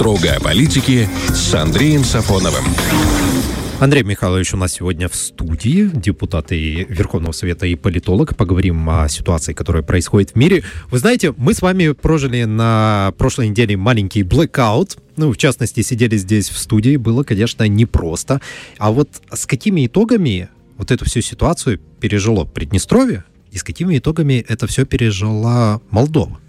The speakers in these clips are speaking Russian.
Строго о политике с Андреем Сафоновым. Андрей Михайлович у нас сегодня в студии, депутат и Верховного Совета и политолог. Поговорим о ситуации, которая происходит в мире. Вы знаете, мы с вами прожили на прошлой неделе маленький blackout. Ну, в частности, сидели здесь в студии. Было, конечно, непросто. А вот с какими итогами вот эту всю ситуацию пережило Приднестровье и с какими итогами это все пережила Молдова?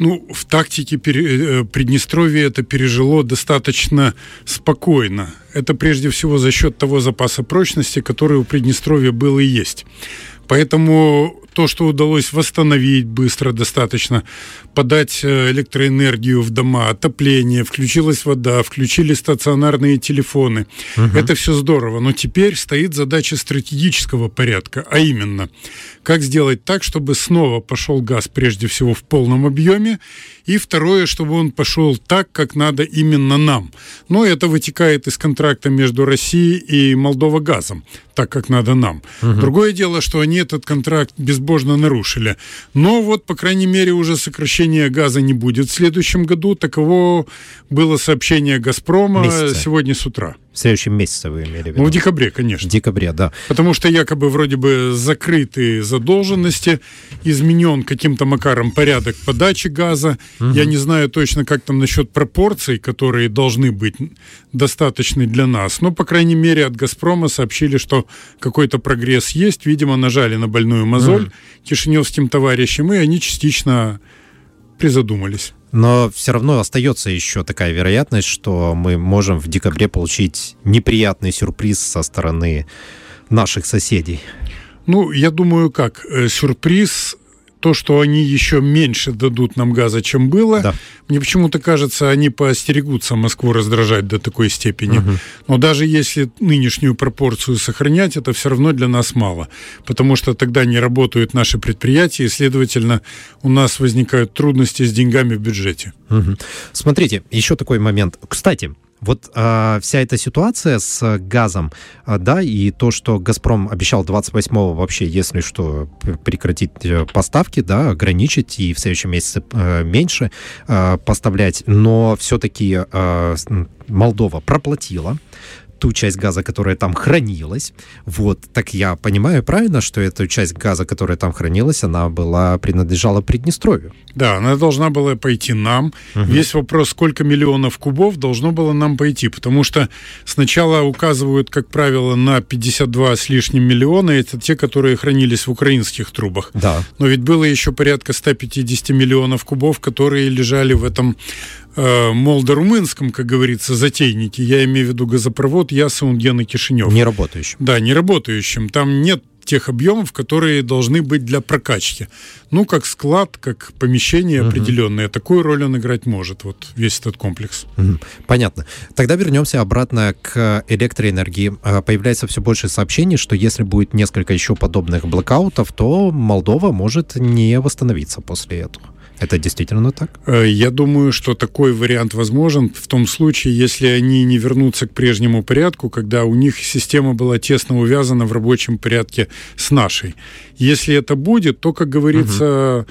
Ну, в тактике э, Приднестровья это пережило достаточно спокойно. Это прежде всего за счет того запаса прочности, который у Приднестровья был и есть. Поэтому то, что удалось восстановить быстро достаточно, подать э, электроэнергию в дома, отопление, включилась вода, включили стационарные телефоны. Угу. Это все здорово. Но теперь стоит задача стратегического порядка, а именно, как сделать так, чтобы снова пошел газ прежде всего в полном объеме, и второе, чтобы он пошел так, как надо именно нам. Но это вытекает из контракта между Россией и Молдова газом, так как надо нам. Угу. Другое дело, что они этот контракт безбожно нарушили. Но вот, по крайней мере, уже сокращения газа не будет в следующем году. Таково было сообщение «Газпрома» Месяца. сегодня с утра. В следующем месяце вы имели в виду? Ну, в декабре, конечно. В декабре, да. Потому что якобы вроде бы закрыты задолженности, изменен каким-то макаром порядок подачи газа. Угу. Я не знаю точно, как там насчет пропорций, которые должны быть достаточны для нас. Но, по крайней мере, от «Газпрома» сообщили, что какой-то прогресс есть. Видимо, нажали на больную мозоль угу. кишиневским товарищам, и они частично призадумались. Но все равно остается еще такая вероятность, что мы можем в декабре получить неприятный сюрприз со стороны наших соседей. Ну, я думаю, как э, сюрприз то, что они еще меньше дадут нам газа, чем было, да. мне почему-то кажется, они поостерегутся Москву раздражать до такой степени. Угу. Но даже если нынешнюю пропорцию сохранять, это все равно для нас мало, потому что тогда не работают наши предприятия, и, следовательно, у нас возникают трудности с деньгами в бюджете. Угу. Смотрите, еще такой момент. Кстати, вот а, вся эта ситуация с газом, а, да, и то, что «Газпром» обещал 28-го вообще, если что, прекратить э, поставки, да, ограничить и в следующем месяце а, меньше а, поставлять, но все-таки а, Молдова проплатила ту часть газа, которая там хранилась. Вот, так я понимаю правильно, что эту часть газа, которая там хранилась, она была принадлежала Приднестровью? Да, она должна была пойти нам. Угу. Весь вопрос, сколько миллионов кубов должно было нам пойти, потому что сначала указывают, как правило, на 52 с лишним миллиона, это те, которые хранились в украинских трубах. Да. Но ведь было еще порядка 150 миллионов кубов, которые лежали в этом молдо-румынском, как говорится, затейнике. Я имею в виду газопровод Яса, Унден и Кишинев. Не работающим. Да, не работающим. Там нет тех объемов, которые должны быть для прокачки. Ну, как склад, как помещение угу. определенное. Такую роль он играть может, вот весь этот комплекс. Угу. Понятно. Тогда вернемся обратно к электроэнергии. А, появляется все больше сообщений, что если будет несколько еще подобных блокаутов, то Молдова может не восстановиться после этого. Это действительно так? Э, я думаю, что такой вариант возможен в том случае, если они не вернутся к прежнему порядку, когда у них система была тесно увязана в рабочем порядке с нашей. Если это будет, то, как говорится, угу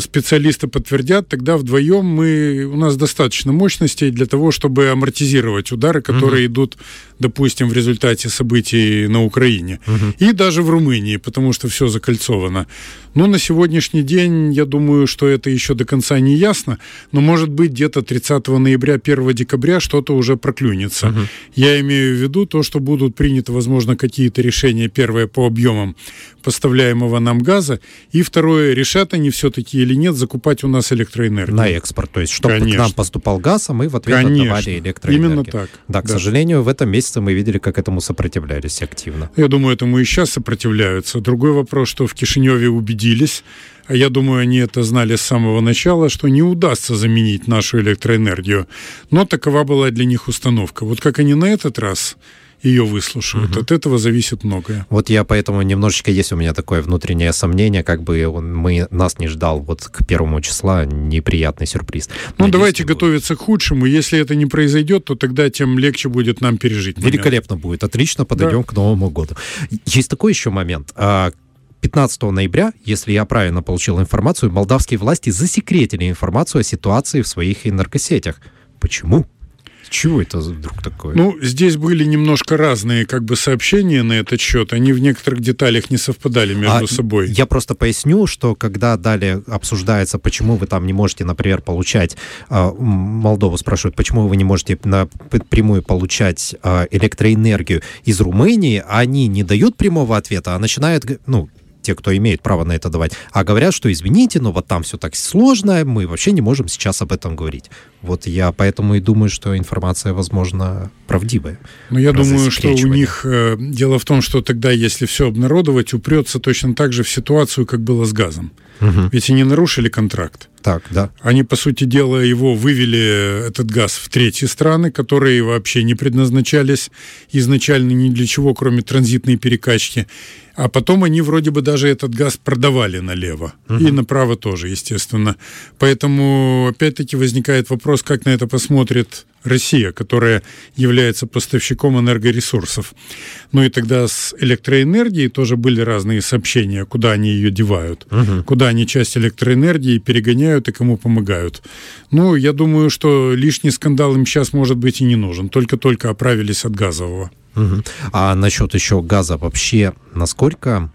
специалисты подтвердят, тогда вдвоем мы, у нас достаточно мощностей для того, чтобы амортизировать удары, которые угу. идут, допустим, в результате событий на Украине. Угу. И даже в Румынии, потому что все закольцовано. Но на сегодняшний день, я думаю, что это еще до конца не ясно, но может быть где-то 30 ноября, 1 декабря что-то уже проклюнется. Угу. Я имею в виду то, что будут приняты, возможно, какие-то решения, первое по объемам поставляемого нам газа, и второе, решат они все-таки или нет закупать у нас электроэнергию. На экспорт, то есть чтобы Конечно. к нам поступал газ, а мы в ответ Конечно. отдавали электроэнергию. Именно так. Да, к да. сожалению, в этом месяце мы видели, как этому сопротивлялись активно. Я думаю, этому и сейчас сопротивляются. Другой вопрос, что в Кишиневе убедились, а я думаю, они это знали с самого начала, что не удастся заменить нашу электроэнергию. Но такова была для них установка. Вот как они на этот раз ее выслушают. Угу. От этого зависит многое. Вот я поэтому немножечко есть у меня такое внутреннее сомнение, как бы он, мы, нас не ждал вот к первому числа неприятный сюрприз. Ну, Надеюсь, давайте готовиться к худшему. Если это не произойдет, то тогда тем легче будет нам пережить. Великолепно момент. будет. Отлично подойдем да. к Новому году. Есть такой еще момент. 15 а, ноября, если я правильно получил информацию, молдавские власти засекретили информацию о ситуации в своих энергосетях. Почему? Чего это вдруг такое? Ну, здесь были немножко разные как бы сообщения на этот счет. Они в некоторых деталях не совпадали между а собой. Я просто поясню, что когда далее обсуждается, почему вы там не можете, например, получать... А, Молдову спрашивают, почему вы не можете напрямую получать а, электроэнергию из Румынии, они не дают прямого ответа, а начинают, ну, те, кто имеет право на это давать, а говорят, что извините, но вот там все так сложно, мы вообще не можем сейчас об этом говорить. Вот я поэтому и думаю, что информация, возможно, правдивая. Но я думаю, что у них э, дело в том, что тогда, если все обнародовать, упрется точно так же в ситуацию, как было с газом. Угу. Ведь они нарушили контракт. Так, да. Они, по сути дела, его вывели, этот газ, в третьи страны, которые вообще не предназначались изначально ни для чего, кроме транзитной перекачки. А потом они вроде бы даже этот газ продавали налево. Угу. И направо тоже, естественно. Поэтому, опять-таки, возникает вопрос, как на это посмотрит Россия, которая является поставщиком энергоресурсов. Ну и тогда с электроэнергией тоже были разные сообщения, куда они ее девают, угу. куда они часть электроэнергии перегоняют и кому помогают. Ну, я думаю, что лишний скандал им сейчас, может быть, и не нужен. Только-только оправились от газового. Угу. А насчет еще газа вообще, насколько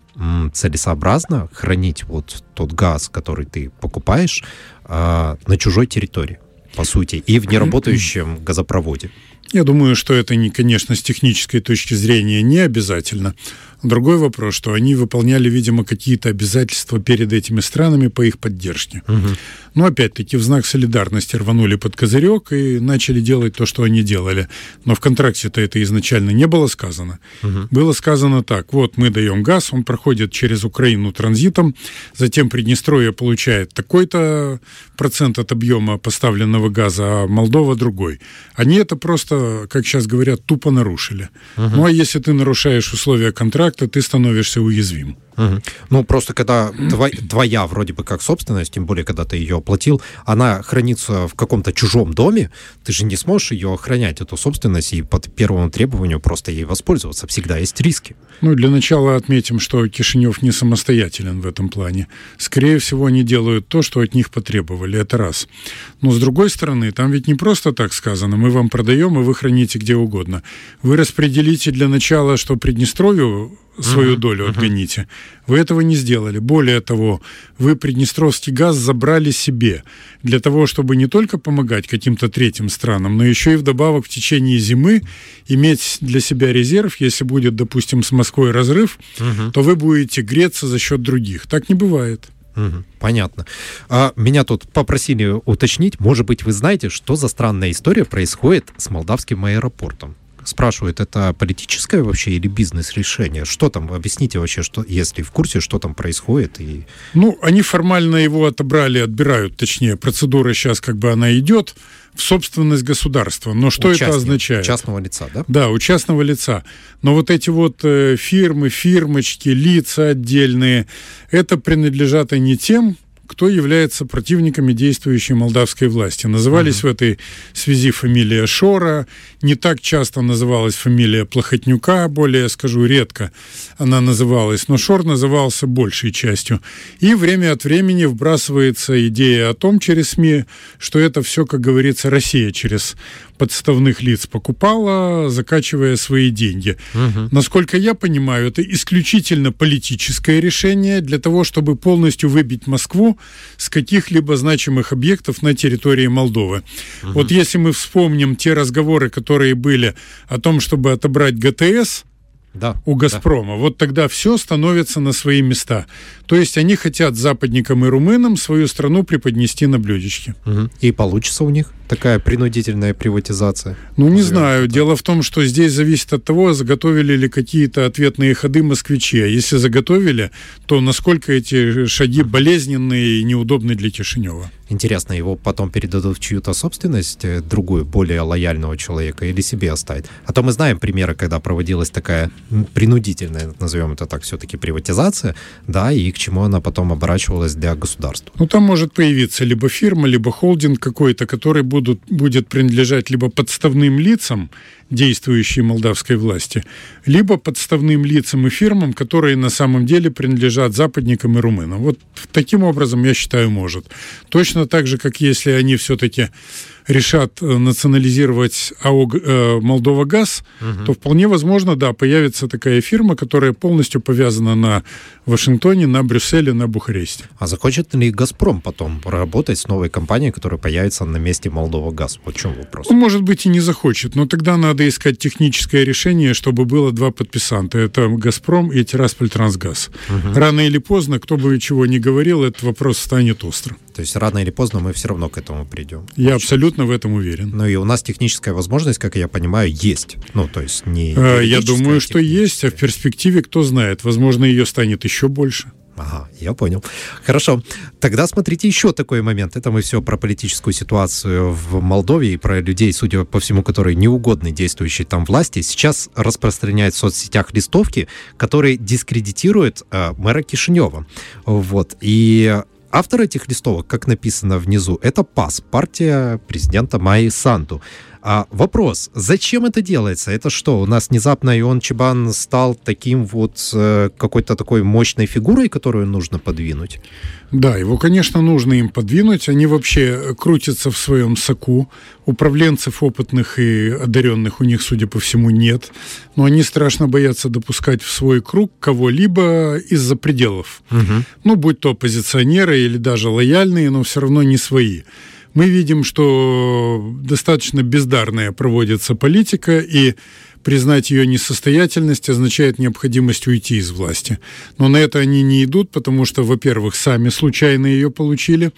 целесообразно хранить вот тот газ, который ты покупаешь, а, на чужой территории? по сути, и в неработающем газопроводе. Я думаю, что это, не, конечно, с технической точки зрения не обязательно. Другой вопрос, что они выполняли, видимо, какие-то обязательства перед этими странами по их поддержке. Угу. Но опять-таки в знак солидарности рванули под козырек и начали делать то, что они делали. Но в контракте-то это изначально не было сказано. Угу. Было сказано так, вот мы даем газ, он проходит через Украину транзитом, затем Приднестровье получает такой-то процент от объема поставленного газа, а Молдова другой. Они это просто, как сейчас говорят, тупо нарушили. Угу. Ну а если ты нарушаешь условия контракта, ты становишься уязвим. Угу. Ну, просто когда твоя, твоя вроде бы как собственность, тем более, когда ты ее оплатил, она хранится в каком-то чужом доме, ты же не сможешь ее охранять, эту собственность, и под первому требованию просто ей воспользоваться. Всегда есть риски. Ну, для начала отметим, что Кишинев не самостоятелен в этом плане. Скорее всего, они делают то, что от них потребовали. Это раз. Но, с другой стороны, там ведь не просто так сказано. Мы вам продаем, и вы храните где угодно. Вы распределите для начала, что Приднестровью свою долю отгоните. Вы этого не сделали. Более того, вы Приднестровский газ забрали себе для того, чтобы не только помогать каким-то третьим странам, но еще и вдобавок в течение зимы иметь для себя резерв. Если будет, допустим, с Москвой разрыв, uh-huh. то вы будете греться за счет других. Так не бывает. Угу, понятно. А меня тут попросили уточнить, может быть, вы знаете, что за странная история происходит с молдавским аэропортом? Спрашивают, это политическое вообще или бизнес-решение? Что там? Объясните вообще, что, если в курсе, что там происходит. И... Ну, они формально его отобрали, отбирают, точнее, процедура сейчас как бы она идет в собственность государства. Но что Участник, это означает? Частного лица, да? Да, у частного лица. Но вот эти вот э, фирмы, фирмочки, лица отдельные, это принадлежат они тем, кто является противниками действующей молдавской власти. Назывались uh-huh. в этой связи фамилия Шора, не так часто называлась фамилия Плохотнюка, более, скажу, редко она называлась, но Шор назывался большей частью. И время от времени вбрасывается идея о том через СМИ, что это все, как говорится, Россия через подставных лиц покупала, закачивая свои деньги. Угу. Насколько я понимаю, это исключительно политическое решение для того, чтобы полностью выбить Москву с каких-либо значимых объектов на территории Молдовы. Угу. Вот если мы вспомним те разговоры, которые были о том, чтобы отобрать ГТС, да, у «Газпрома». Да. Вот тогда все становится на свои места. То есть они хотят западникам и румынам свою страну преподнести на блюдечке. Угу. И получится у них такая принудительная приватизация? Ну, не знаю. Так. Дело в том, что здесь зависит от того, заготовили ли какие-то ответные ходы москвичи. А если заготовили, то насколько эти шаги болезненные и неудобны для Кишинева. Интересно, его потом передадут в чью-то собственность, э, другую, более лояльного человека, или себе оставить? А то мы знаем примеры, когда проводилась такая принудительная, назовем это так, все-таки приватизация, да, и к чему она потом оборачивалась для государства. Ну, там может появиться либо фирма, либо холдинг какой-то, который будут, будет принадлежать либо подставным лицам, действующей молдавской власти, либо подставным лицам и фирмам, которые на самом деле принадлежат западникам и румынам. Вот таким образом, я считаю, может. Точно так же, как если они все-таки решат э, национализировать АО э, Молдова Газ, угу. то вполне возможно, да, появится такая фирма, которая полностью повязана на Вашингтоне, на Брюсселе, на Бухаресте. А захочет ли Газпром потом работать с новой компанией, которая появится на месте Молдова Газ? Вот в чем вопрос? Он, может быть, и не захочет, но тогда надо искать техническое решение, чтобы было два подписанта. Это Газпром и Тирасполь Трансгаз. Угу. Рано или поздно, кто бы чего ни говорил, этот вопрос станет острым. То есть рано или поздно мы все равно к этому придем. Я Очень. абсолютно в этом уверен. Ну и у нас техническая возможность, как я понимаю, есть. Ну, то есть не... А, я думаю, что есть, а в перспективе, кто знает, возможно, ее станет еще больше. Ага, я понял. Хорошо. Тогда смотрите еще такой момент. Это мы все про политическую ситуацию в Молдове и про людей, судя по всему, которые неугодны действующей там власти. Сейчас распространяют в соцсетях листовки, которые дискредитируют э, мэра Кишинева. Вот. И Автор этих листовок, как написано внизу, это ПАС, партия президента Майи Санту. А вопрос, зачем это делается? Это что, у нас внезапно Ион Чебан стал таким вот э, какой-то такой мощной фигурой, которую нужно подвинуть? Да, его, конечно, нужно им подвинуть. Они вообще крутятся в своем соку. Управленцев опытных и одаренных у них, судя по всему, нет. Но они страшно боятся допускать в свой круг кого-либо из-за пределов. Угу. Ну, будь то оппозиционеры или даже лояльные, но все равно не свои мы видим, что достаточно бездарная проводится политика, и признать ее несостоятельность означает необходимость уйти из власти. Но на это они не идут, потому что, во-первых, сами случайно ее получили,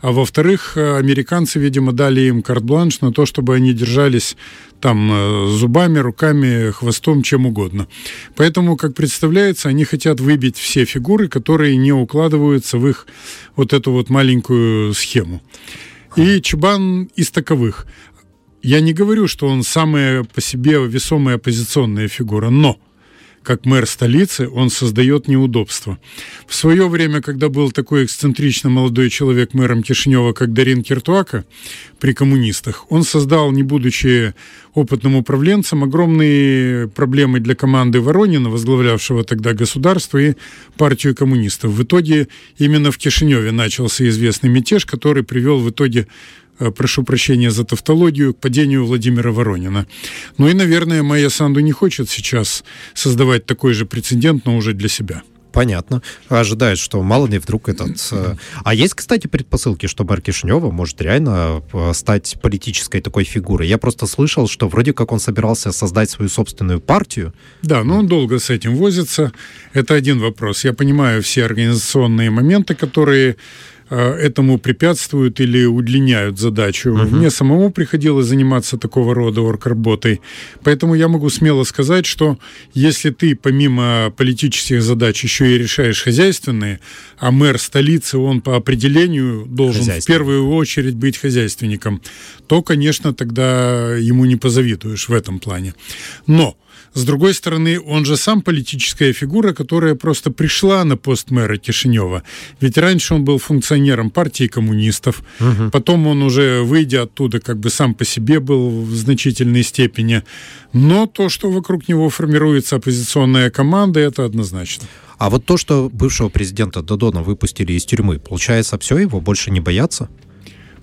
а во-вторых, американцы, видимо, дали им карт-бланш на то, чтобы они держались там э, зубами, руками, хвостом, чем угодно. Поэтому, как представляется, они хотят выбить все фигуры, которые не укладываются в их вот эту вот маленькую схему. И Чебан из таковых. Я не говорю, что он самая по себе весомая оппозиционная фигура, но как мэр столицы, он создает неудобства. В свое время, когда был такой эксцентрично молодой человек мэром Кишинева, как Дарин Киртуака, при коммунистах, он создал, не будучи опытным управленцем, огромные проблемы для команды Воронина, возглавлявшего тогда государство и партию коммунистов. В итоге именно в Кишиневе начался известный мятеж, который привел в итоге прошу прощения за тавтологию, к падению Владимира Воронина. Ну и, наверное, Майя Санду не хочет сейчас создавать такой же прецедент, но уже для себя. Понятно. Ожидает, что мало ли вдруг этот... Э, а есть, кстати, предпосылки, что мэр Кишинева может реально э, стать политической такой фигурой? Я просто слышал, что вроде как он собирался создать свою собственную партию. Да, но он долго с этим возится. Это один вопрос. Я понимаю все организационные моменты, которые Э, этому препятствуют или удлиняют задачу. Угу. Мне самому приходилось заниматься такого рода орг-работой. Поэтому я могу смело сказать, что если ты помимо политических задач еще и решаешь хозяйственные, а мэр столицы, он по определению должен в первую очередь быть хозяйственником, то, конечно, тогда ему не позавидуешь в этом плане. Но с другой стороны, он же сам политическая фигура, которая просто пришла на пост мэра Кишинева. Ведь раньше он был функционером партии коммунистов, угу. потом он уже, выйдя оттуда, как бы сам по себе был в значительной степени. Но то, что вокруг него формируется оппозиционная команда, это однозначно. А вот то, что бывшего президента Додона выпустили из тюрьмы, получается, все, его больше не боятся?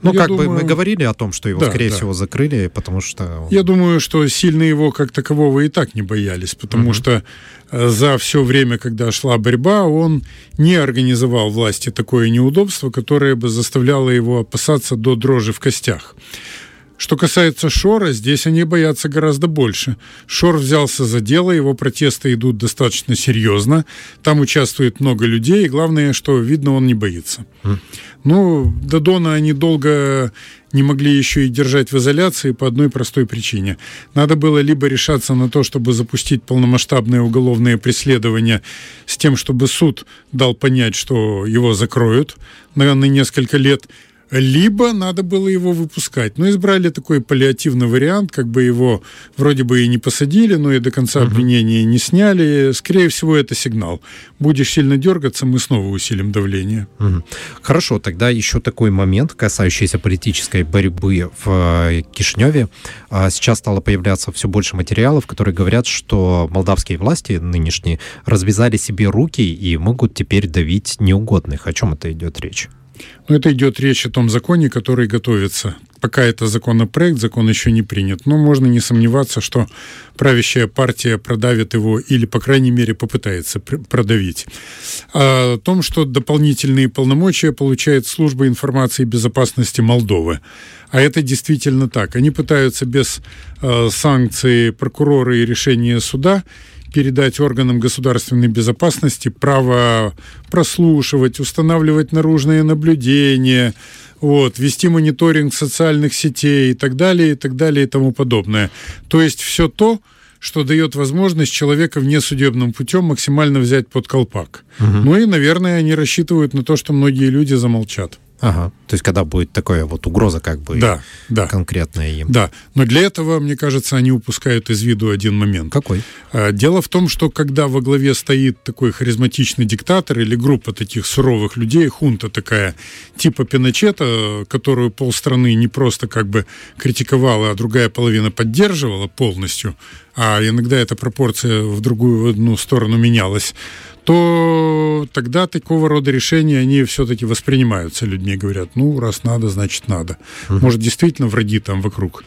Ну, как думаю... бы мы говорили о том, что его, да, скорее да. всего, закрыли, потому что... Я думаю, что сильно его как такового и так не боялись, потому угу. что э, за все время, когда шла борьба, он не организовал власти такое неудобство, которое бы заставляло его опасаться до дрожи в костях. Что касается Шора, здесь они боятся гораздо больше. Шор взялся за дело, его протесты идут достаточно серьезно, там участвует много людей, и главное, что видно, он не боится. Mm. Ну, Додона они долго не могли еще и держать в изоляции по одной простой причине. Надо было либо решаться на то, чтобы запустить полномасштабное уголовное преследование с тем, чтобы суд дал понять, что его закроют на, на несколько лет, либо надо было его выпускать. Но избрали такой паллиативный вариант, как бы его вроде бы и не посадили, но и до конца обвинения не сняли. Скорее всего, это сигнал. Будешь сильно дергаться, мы снова усилим давление. Хорошо, тогда еще такой момент, касающийся политической борьбы в э, Кишневе. А, сейчас стало появляться все больше материалов, которые говорят, что молдавские власти нынешние развязали себе руки и могут теперь давить неугодных. О чем это идет речь? Но это идет речь о том законе, который готовится Пока это законопроект, закон еще не принят. Но можно не сомневаться, что правящая партия продавит его или, по крайней мере, попытается продавить. О том, что дополнительные полномочия получает служба информации и безопасности Молдовы. А это действительно так. Они пытаются без э, санкций прокурора и решения суда передать органам государственной безопасности право прослушивать, устанавливать наружные наблюдения, вот, вести мониторинг социальных сетей и так далее, и так далее, и тому подобное. То есть все то, что дает возможность человека внесудебным путем максимально взять под колпак. Угу. Ну и, наверное, они рассчитывают на то, что многие люди замолчат. Ага. То есть, когда будет такая вот угроза, как бы да, да. конкретная им. Да. Но для этого, мне кажется, они упускают из виду один момент. Какой? А, дело в том, что когда во главе стоит такой харизматичный диктатор или группа таких суровых людей, хунта такая, типа Пиночета, которую полстраны не просто как бы критиковала, а другая половина поддерживала полностью, а иногда эта пропорция в другую в одну сторону менялась, то тогда такого рода решения, они все-таки воспринимаются людьми, говорят, ну, раз надо, значит надо. Может, действительно враги там вокруг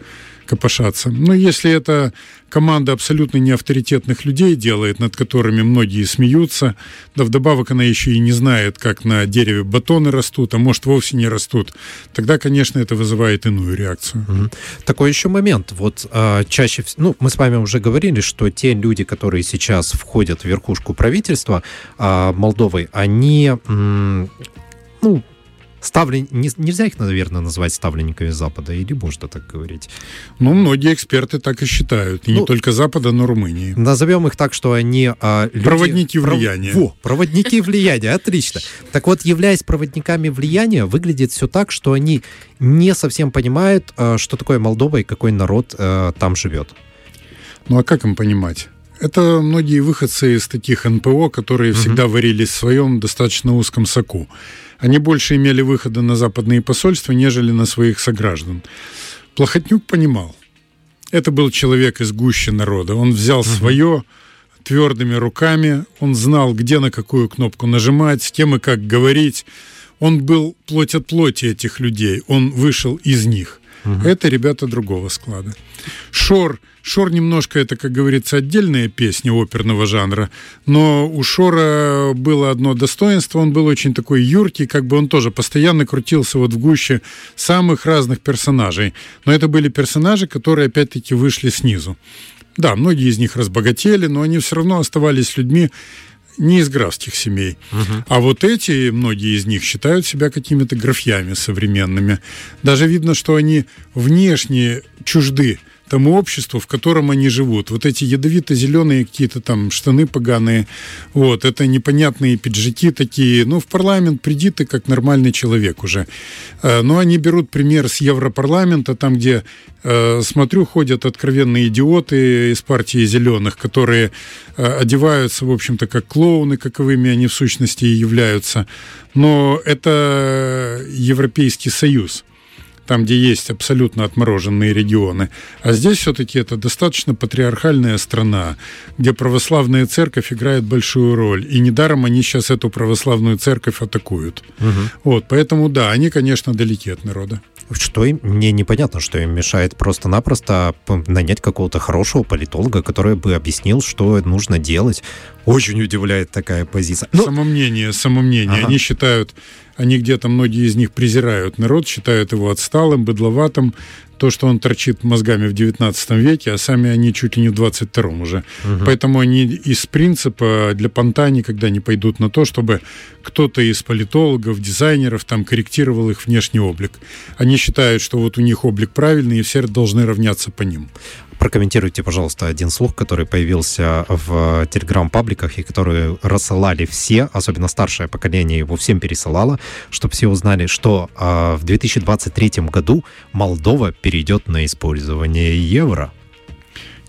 копошаться. Но если это команда абсолютно неавторитетных людей делает, над которыми многие смеются, да вдобавок она еще и не знает, как на дереве батоны растут, а может вовсе не растут, тогда, конечно, это вызывает иную реакцию. Угу. Такой еще момент. Вот а, чаще, ну, мы с вами уже говорили, что те люди, которые сейчас входят в верхушку правительства а, Молдовы, они, м, ну, ставлен... Не, нельзя их, наверное, назвать ставленниками Запада, или можно так говорить? Ну, многие эксперты так и считают. И ну, не только Запада, но Румынии. Назовем их так, что они... А, люди... Проводники влияния. Во, проводники влияния, отлично. Так вот, являясь проводниками влияния, выглядит все так, что они не совсем понимают, а, что такое Молдова и какой народ а, там живет. Ну, а как им понимать? Это многие выходцы из таких НПО, которые всегда варились в своем достаточно узком соку. Они больше имели выхода на западные посольства, нежели на своих сограждан. Плохотнюк понимал. Это был человек из гуще народа. Он взял угу. свое твердыми руками, он знал, где на какую кнопку нажимать, с кем и как говорить. Он был плоть от плоти этих людей, он вышел из них. Угу. Это ребята другого склада. Шор – Шор немножко это, как говорится, отдельная песня оперного жанра, но у Шора было одно достоинство, он был очень такой юркий, как бы он тоже постоянно крутился вот в гуще самых разных персонажей. Но это были персонажи, которые опять-таки вышли снизу. Да, многие из них разбогатели, но они все равно оставались людьми, не из графских семей. Угу. А вот эти, многие из них, считают себя какими-то графьями современными. Даже видно, что они внешне чужды тому обществу, в котором они живут. Вот эти ядовито-зеленые какие-то там штаны поганые, вот, это непонятные пиджаки такие. Ну, в парламент приди ты как нормальный человек уже. Э, но они берут пример с Европарламента, там, где, э, смотрю, ходят откровенные идиоты из партии зеленых, которые э, одеваются, в общем-то, как клоуны, каковыми они в сущности и являются. Но это Европейский Союз там, где есть абсолютно отмороженные регионы. А здесь все-таки это достаточно патриархальная страна, где православная церковь играет большую роль. И недаром они сейчас эту православную церковь атакуют. Угу. Вот, поэтому да, они, конечно, далеки от народа. Что им, мне непонятно, что им мешает просто-напросто нанять какого-то хорошего политолога, который бы объяснил, что нужно делать. Очень удивляет такая позиция. Ну... Самомнение, самомнение. Ага. Они считают, они где-то, многие из них презирают народ, считают его отсталым, быдловатым, то, что он торчит мозгами в 19 веке, а сами они чуть ли не в 22 уже. Угу. Поэтому они из принципа для понта никогда не пойдут на то, чтобы кто-то из политологов, дизайнеров там корректировал их внешний облик. Они считают, что вот у них облик правильный, и все должны равняться по ним. Прокомментируйте, пожалуйста, один слух, который появился в телеграм-пабликах и который рассылали все, особенно старшее поколение его всем пересылало, чтобы все узнали, что э, в 2023 году Молдова перейдет на использование евро.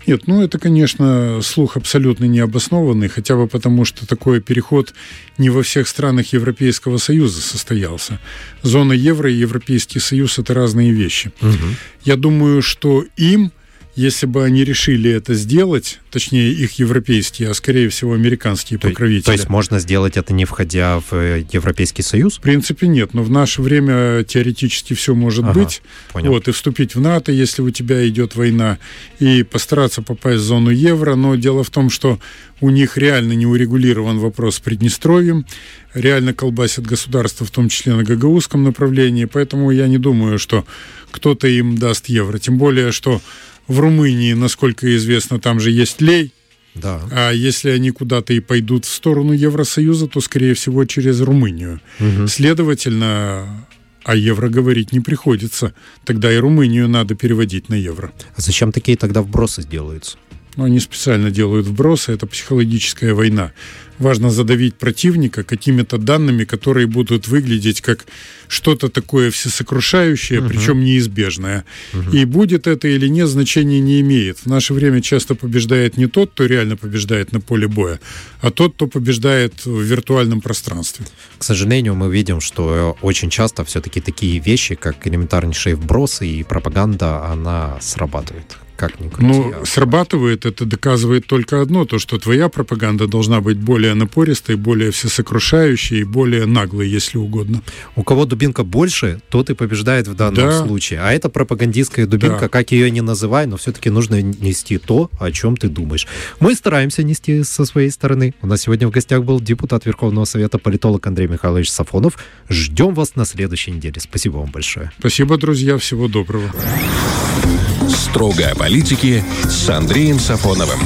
Нет, ну это, конечно, слух абсолютно необоснованный, хотя бы потому, что такой переход не во всех странах Европейского Союза состоялся. Зона евро и Европейский Союз – это разные вещи. Угу. Я думаю, что им если бы они решили это сделать, точнее их европейские, а скорее всего американские то, покровители. То есть можно сделать это не входя в э, Европейский Союз? В принципе нет, но в наше время теоретически все может ага, быть. Понял. Вот, и вступить в НАТО, если у тебя идет война, и постараться попасть в зону евро. Но дело в том, что у них реально не урегулирован вопрос с Приднестровьем, реально колбасят государство, в том числе на гагаузском направлении, поэтому я не думаю, что кто-то им даст евро. Тем более, что в Румынии, насколько известно, там же есть лей. Да. А если они куда-то и пойдут в сторону Евросоюза, то, скорее всего, через Румынию. Угу. Следовательно, о евро говорить не приходится. Тогда и Румынию надо переводить на евро. А зачем такие тогда вбросы делаются? Ну, они специально делают вбросы, это психологическая война важно задавить противника какими-то данными, которые будут выглядеть как что-то такое всесокрушающее, угу. причем неизбежное. Угу. И будет это или нет, значения не имеет. В наше время часто побеждает не тот, кто реально побеждает на поле боя, а тот, кто побеждает в виртуальном пространстве. К сожалению, мы видим, что очень часто все-таки такие вещи, как элементарнейшие вбросы и пропаганда, она срабатывает как ни крути. Ну, а срабатывает, это доказывает только одно, то, что твоя пропаганда должна быть более напористой, более всесокрушающей, более наглой, если угодно. У кого дубинка больше, тот и побеждает в данном да. случае. А это пропагандистская дубинка, да. как ее не называй, но все-таки нужно нести то, о чем ты думаешь. Мы стараемся нести со своей стороны. У нас сегодня в гостях был депутат Верховного Совета, политолог Андрей Михайлович Сафонов. Ждем вас на следующей неделе. Спасибо вам большое. Спасибо, друзья. Всего доброго. Строгая политики с Андреем Сафоновым.